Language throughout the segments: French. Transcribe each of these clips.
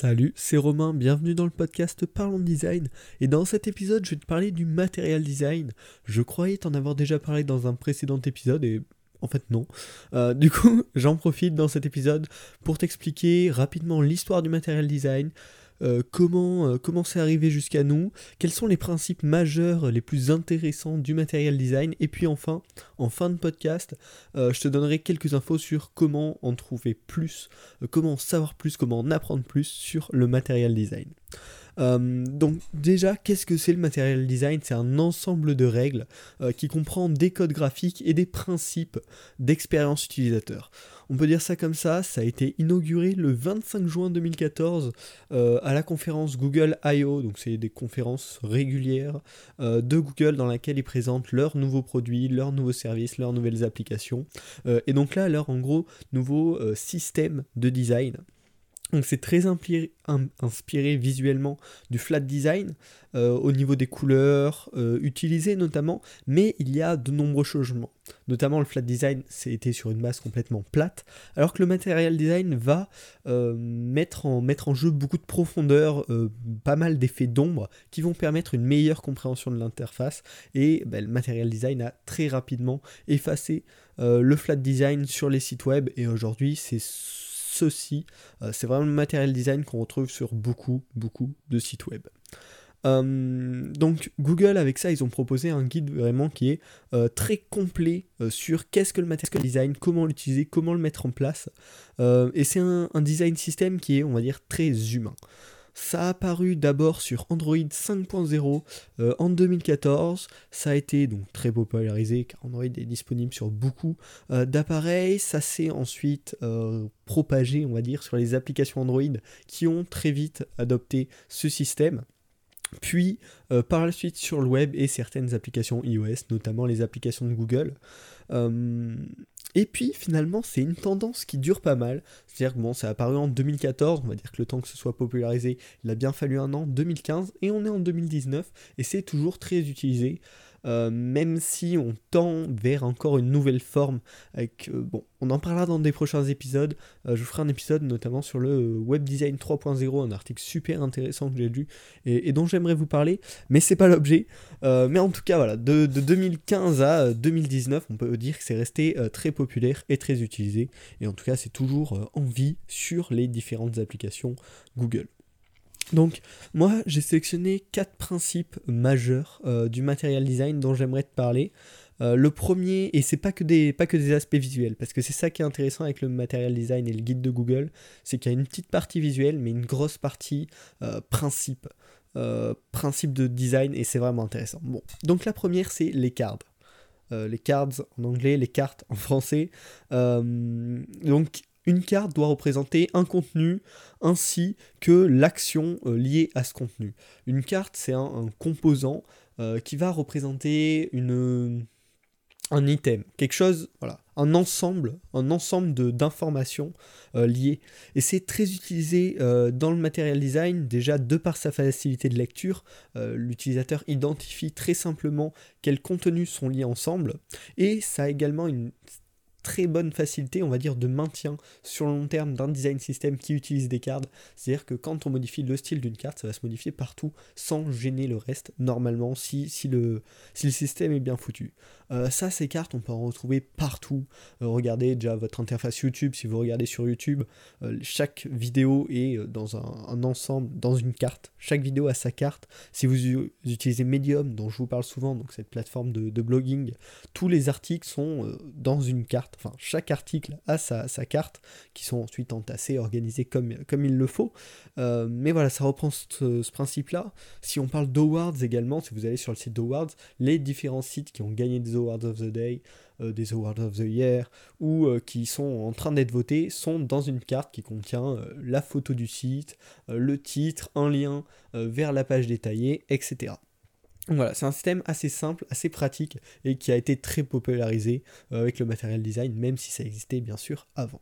Salut, c'est Romain, bienvenue dans le podcast Parlons Design. Et dans cet épisode, je vais te parler du matériel design. Je croyais t'en avoir déjà parlé dans un précédent épisode et en fait non. Euh, du coup, j'en profite dans cet épisode pour t'expliquer rapidement l'histoire du matériel design, euh, comment euh, comment c'est arrivé jusqu'à nous, quels sont les principes majeurs les plus intéressants du matériel design, et puis enfin, en fin de podcast, euh, je te donnerai quelques infos sur comment en trouver plus, comment en savoir plus, comment en apprendre plus sur le matériel design. Donc déjà, qu'est-ce que c'est le matériel design? C'est un ensemble de règles qui comprend des codes graphiques et des principes d'expérience utilisateur. On peut dire ça comme ça, ça a été inauguré le 25 juin 2014 euh, à la conférence Google I.O., donc c'est des conférences régulières de Google dans laquelle ils présentent leurs nouveaux produits, leurs nouveaux services, leurs nouvelles applications, et donc là, leur en gros nouveau système de design. Donc c'est très inspiré, visuellement du flat design euh, au niveau des couleurs euh, utilisées notamment, mais il y a de nombreux changements. Notamment le flat design c'était sur une base complètement plate, alors que le material design va euh, mettre, en, jeu beaucoup de profondeur, pas mal d'effets d'ombre qui vont permettre une meilleure compréhension de l'interface et ben, le material design a très rapidement effacé le flat design sur les sites web et aujourd'hui c'est ceci. Euh, c'est vraiment le matériel design qu'on retrouve sur beaucoup, beaucoup de sites web. Euh, donc Google avec ça ils ont proposé un guide vraiment qui est euh, très complet sur qu'est-ce que le matériel design, comment l'utiliser, comment le mettre en place. et c'est un, design système qui est on va dire très humain. Ça a apparu d'abord sur Android 5.0 euh, en 2014. Ça a été donc très popularisé car Android est disponible sur beaucoup euh, d'appareils. Ça s'est ensuite euh, propagé, on va dire, sur les applications Android qui ont très vite adopté ce système. Puis par la suite sur le web et certaines applications iOS, notamment les applications de Google. Et puis finalement, c'est une tendance qui dure pas mal. C'est-à-dire que bon, ça a apparu en 2014, on va dire que le temps que ce soit popularisé, il a bien fallu un an, 2015, et on est en 2019, et c'est toujours très utilisé. Euh, même si on tend vers encore une nouvelle forme. Avec, euh, bon, on en parlera dans des prochains épisodes. Euh, je ferai un épisode notamment sur le web design 3.0, un article super intéressant que j'ai lu et, dont j'aimerais vous parler, mais c'est pas l'objet. mais en tout cas, voilà, de, 2015 à 2019, on peut dire que c'est resté très populaire et très utilisé. Et en tout cas, c'est toujours en vie sur les différentes applications Google. Donc moi j'ai sélectionné quatre principes majeurs euh, du material design dont j'aimerais te parler. Euh, le premier, et c'est pas que des pas que des aspects visuels, parce que c'est ça qui est intéressant avec le material design et le guide de Google, c'est qu'il y a une petite partie visuelle, mais une grosse partie euh, principe, principe de design, et c'est vraiment intéressant. Bon, donc la première c'est les cards. les cards en anglais, les cartes en français. Une carte doit représenter un contenu ainsi que l'action euh, liée à ce contenu. Une carte, c'est un, composant euh, qui va représenter un item, quelque chose, voilà, un ensemble, un ensemble d'informations euh, liées. Et c'est très utilisé dans le material design, déjà de par sa facilité de lecture, l'utilisateur identifie très simplement quels contenus sont liés ensemble, et ça a également une très bonne facilité, on va dire, de maintien sur le long terme d'un design system qui utilise des cartes. C'est-à-dire que quand on modifie le style d'une carte, ça va se modifier partout sans gêner le reste, normalement, si, si, le, si le système est bien foutu. Euh, ça, ces cartes, on peut en retrouver partout. Euh, regardez déjà votre interface YouTube, si vous regardez sur YouTube, euh, chaque vidéo est dans un, ensemble, dans une carte. Chaque vidéo a sa carte. Si vous utilisez Medium, dont je vous parle souvent, donc cette plateforme de, blogging, tous les articles sont dans une carte enfin chaque article a sa, carte, qui sont ensuite entassés, organisés comme, il le faut. Mais voilà, ça reprend ce, principe-là. Si on parle d'awards également, si vous allez sur le site d'awards, les différents sites qui ont gagné des of the day, euh, des awards of the year, ou euh, qui sont en train d'être votés, sont dans une carte qui contient la photo du site, le titre, un lien vers la page détaillée, etc. Voilà, c'est un système assez simple, assez pratique et qui a été très popularisé euh, avec le matériel design, même si ça existait bien sûr avant.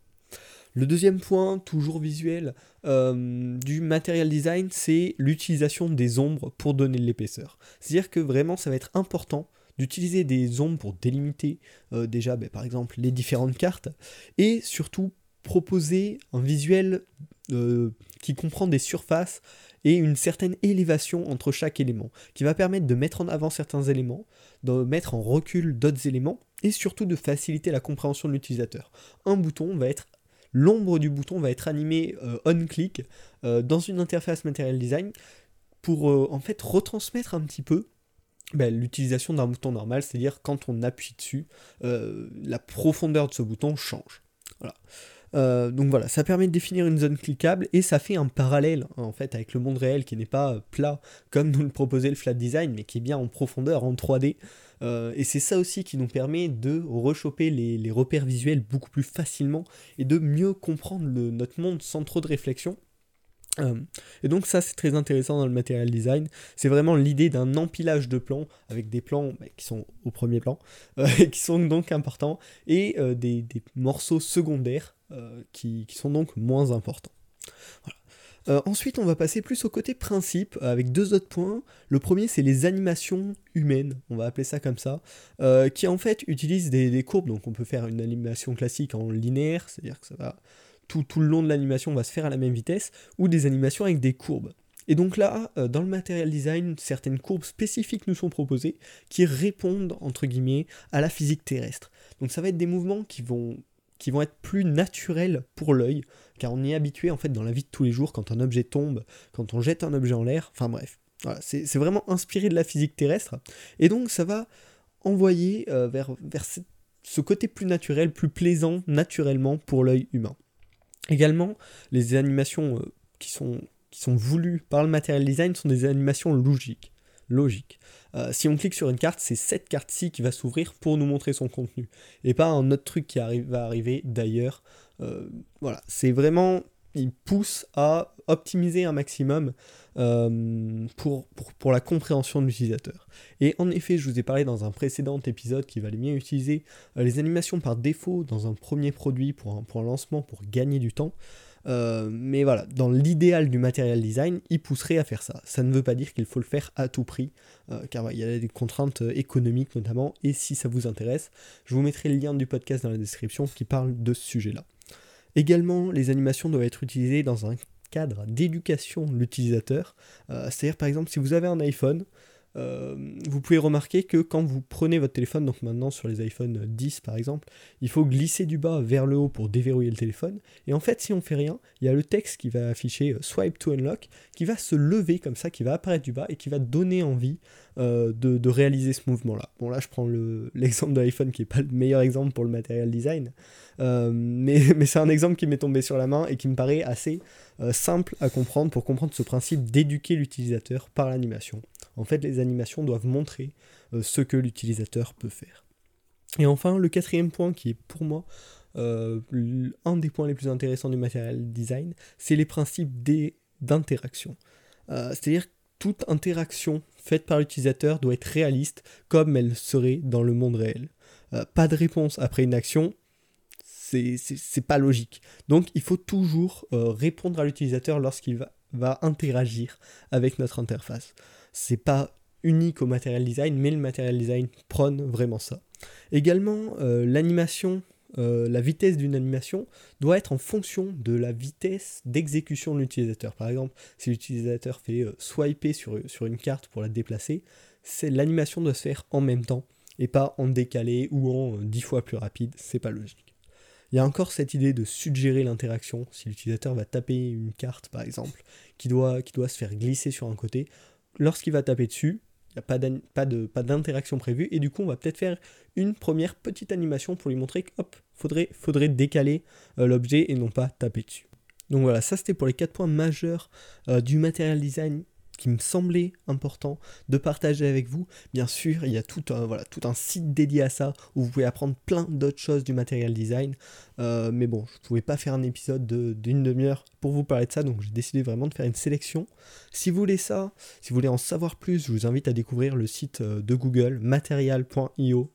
Le deuxième point, toujours visuel, euh, du matériel design, c'est l'utilisation des ombres pour donner de l'épaisseur. C'est-à-dire que vraiment, ça va être important d'utiliser des ombres pour délimiter euh, déjà, ben, par exemple, les différentes cartes, et surtout proposer un visuel qui comprend des surfaces et une certaine élévation entre chaque élément, qui va permettre de mettre en avant certains éléments, de mettre en recul d'autres éléments, et surtout de faciliter la compréhension de l'utilisateur. Un bouton va être l'ombre du bouton va être animée euh, on-click euh, dans une interface Material Design pour euh, en fait retransmettre un petit peu ben, l'utilisation d'un bouton normal, c'est-à-dire quand on appuie dessus, la profondeur de ce bouton change. Voilà. Euh, donc voilà, ça permet de définir une zone cliquable et ça fait un parallèle en fait avec le monde réel qui n'est pas euh, plat comme nous le proposait le flat design mais qui est bien en profondeur, en 3D. Euh, et c'est ça aussi qui nous permet de rechoper les, repères visuels beaucoup plus facilement et de mieux comprendre notre monde sans trop de réflexion. Et donc ça c'est très intéressant dans le material design, c'est vraiment l'idée d'un empilage de plans avec des plans bah, qui sont au premier plan, et qui sont donc importants, et des, morceaux secondaires euh, qui, sont donc moins importants. Euh, ensuite, on va passer plus au côté principe avec deux autres points. Le premier, c'est les animations humaines, on va appeler ça comme ça, euh, qui en fait utilisent des, courbes. Donc, on peut faire une animation classique en linéaire, c'est-à-dire que ça va tout, le long de l'animation va se faire à la même vitesse, ou des animations avec des courbes. Et donc là, dans le material design, certaines courbes spécifiques nous sont proposées qui répondent, entre guillemets, à la physique terrestre. Donc ça va être des mouvements qui vont être plus naturels pour l'œil, car on est habitué en fait dans la vie de tous les jours, quand un objet tombe, quand on jette un objet en l'air, enfin bref. Voilà, c'est vraiment inspiré de la physique terrestre, et donc ça va envoyer euh, vers, vers ce côté plus naturel, plus plaisant naturellement pour l'œil humain. Également, les animations euh, qui, sont, qui sont voulues par le material design sont des animations logiques logique. Euh, si on clique sur une carte, c'est cette carte-ci qui va s'ouvrir pour nous montrer son contenu, et pas un autre truc qui va arriver d'ailleurs. Euh, voilà, c'est vraiment, il pousse à optimiser un maximum euh, pour, la compréhension de l'utilisateur. Et en effet, je vous ai parlé dans un précédent épisode qu'il valait bien utiliser les animations par défaut dans un premier produit pour un, lancement pour gagner du temps. Euh, mais voilà, dans l'idéal du material design, il pousserait à faire ça. Ça ne veut pas dire qu'il faut le faire à tout prix, euh, car il y a des contraintes euh, économiques notamment, et si ça vous intéresse, je vous mettrai le lien du podcast dans la description qui parle de ce sujet-là. Également, les animations doivent être utilisées dans un cadre d'éducation de l'utilisateur. C'est-à-dire par exemple si vous avez un iPhone, euh, vous pouvez remarquer que quand vous prenez votre téléphone, donc maintenant sur les iPhone 10 par exemple, il faut glisser du bas vers le haut pour déverrouiller le téléphone. Et en fait, si on fait rien, il y a le texte qui va afficher euh, Swipe to Unlock, qui va se lever comme ça, qui va apparaître du bas et qui va donner envie euh, de, réaliser ce mouvement-là. Bon là, je prends l'exemple de l'iPhone qui n'est pas le meilleur exemple pour le material design, mais, mais c'est un exemple qui m'est tombé sur la main et qui me paraît assez simple à comprendre pour comprendre ce principe d'éduquer l'utilisateur par l'animation. En fait, les animations doivent montrer euh, ce que l'utilisateur peut faire. Et enfin, le quatrième point qui est pour moi euh, un des points les plus intéressants du material design, c'est les principes d'interaction. Euh, c'est-à-dire toute interaction faite par l'utilisateur doit être réaliste comme elle serait dans le monde réel. pas de réponse après une action, c'est pas logique. Donc il faut toujours répondre à l'utilisateur lorsqu'il va, interagir avec notre interface c'est pas unique au material design, mais le material design prône vraiment ça. Également, euh, l'animation, euh, la vitesse d'une animation doit être en fonction de la vitesse d'exécution de l'utilisateur. Par exemple, si l'utilisateur fait euh, swiper sur, sur une carte pour la déplacer, l'animation doit se faire en même temps et pas en décalé ou en dix fois plus rapide, c'est pas logique. Il y a encore cette idée de suggérer l'interaction. Si l'utilisateur va taper une carte, par exemple, qui doit, qui doit se faire glisser sur un côté, lorsqu'il va taper dessus, il n'y a pas d'interaction prévue, et du coup on va peut-être faire une première petite animation pour lui montrer que faudrait, décaler euh, l'objet et non pas taper dessus. Donc voilà, ça c'était pour les quatre points majeurs euh, du material design qui me semblait important de partager avec vous. Bien sûr, il y a tout un, voilà, tout un site dédié à ça où vous pouvez apprendre plein d'autres choses du material design. Euh, mais bon, je ne pouvais pas faire un épisode d'une demi-heure pour vous parler de ça, donc j'ai décidé vraiment de faire une sélection. Si vous voulez ça, si vous voulez en savoir plus, je vous invite à découvrir le site euh, de Google, material.io.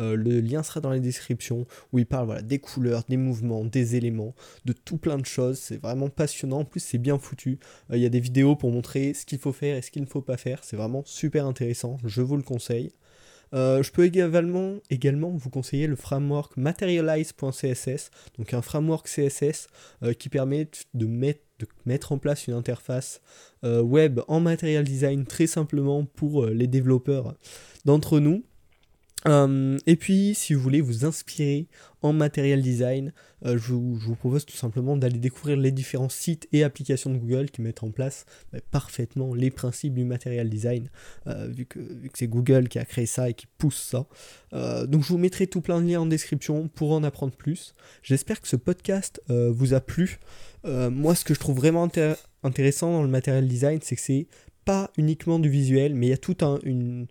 Euh, le lien sera dans la description où il parle voilà, des couleurs, des mouvements, des éléments, de tout plein de choses. C'est vraiment passionnant. En plus, c'est bien foutu. Euh, il y a des vidéos pour montrer ce qu'il faut faire et ce qu'il ne faut pas faire. C'est vraiment super intéressant. Je vous le conseille. Euh, je peux également, également vous conseiller le framework materialize.css, donc un framework CSS qui permet de mettre de mettre en place une interface web en Material Design très simplement pour les développeurs d'entre nous. Euh, et puis, si vous voulez vous inspirer en matériel design, euh, je, vous, propose tout simplement d'aller découvrir les différents sites et applications de Google qui mettent en place bah, parfaitement les principes du matériel design, euh, vu que, vu que c'est Google qui a créé ça et qui pousse ça. donc, je vous mettrai tout plein de liens en description pour en apprendre plus. J'espère que ce podcast vous a plu. moi, ce que je trouve vraiment intéressant dans le matériel design, c'est que c'est pas uniquement du visuel, mais il y a tout un, une euh,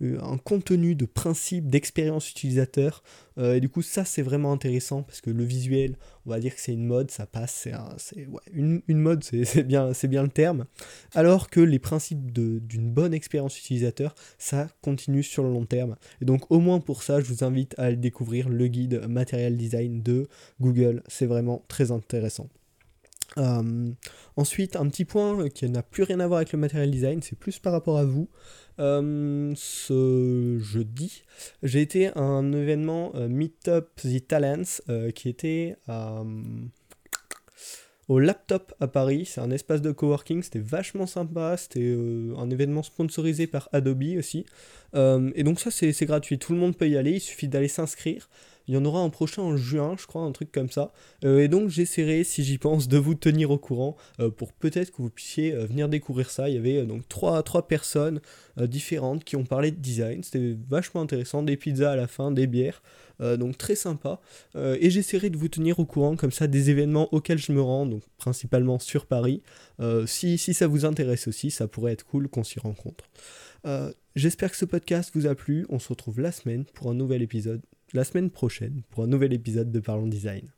un contenu de principe, d'expérience utilisateur. Euh, et du coup, ça, c'est vraiment intéressant parce que le visuel, on va dire que c'est une mode, ça passe, c'est une, une, mode, c'est bien, bien le terme. Alors que les principes d'une bonne expérience utilisateur, ça continue sur le long terme. Et donc, au moins pour ça, je vous invite à aller découvrir le guide Material Design de Google. C'est vraiment très intéressant. Euh, ensuite, un petit point qui n'a plus rien à voir avec le material design, c'est plus par rapport à vous. Euh, ce jeudi, j'ai été à un événement euh, Meetup the Talents qui était au Laptop à Paris. C'est un espace de coworking, c'était vachement sympa. C'était un événement sponsorisé par Adobe aussi. et donc, ça, c'est gratuit. Tout le monde peut y aller, il suffit d'aller s'inscrire. Il y en aura un prochain en juin, je crois, un truc comme ça. Euh, et donc j'essaierai, si j'y pense, de vous tenir au courant euh, pour peut-être que vous puissiez euh, venir découvrir ça. Il y avait donc trois, personnes différentes qui ont parlé de design. C'était vachement intéressant. Des pizzas à la fin, des bières. donc très sympa. et j'essaierai de vous tenir au courant comme ça des événements auxquels je me rends, donc principalement sur Paris. si ça vous intéresse aussi, ça pourrait être cool qu'on s'y rencontre. J'espère que ce podcast vous a plu. On se retrouve la semaine pour un nouvel épisode la semaine prochaine pour un nouvel épisode de Parlons Design.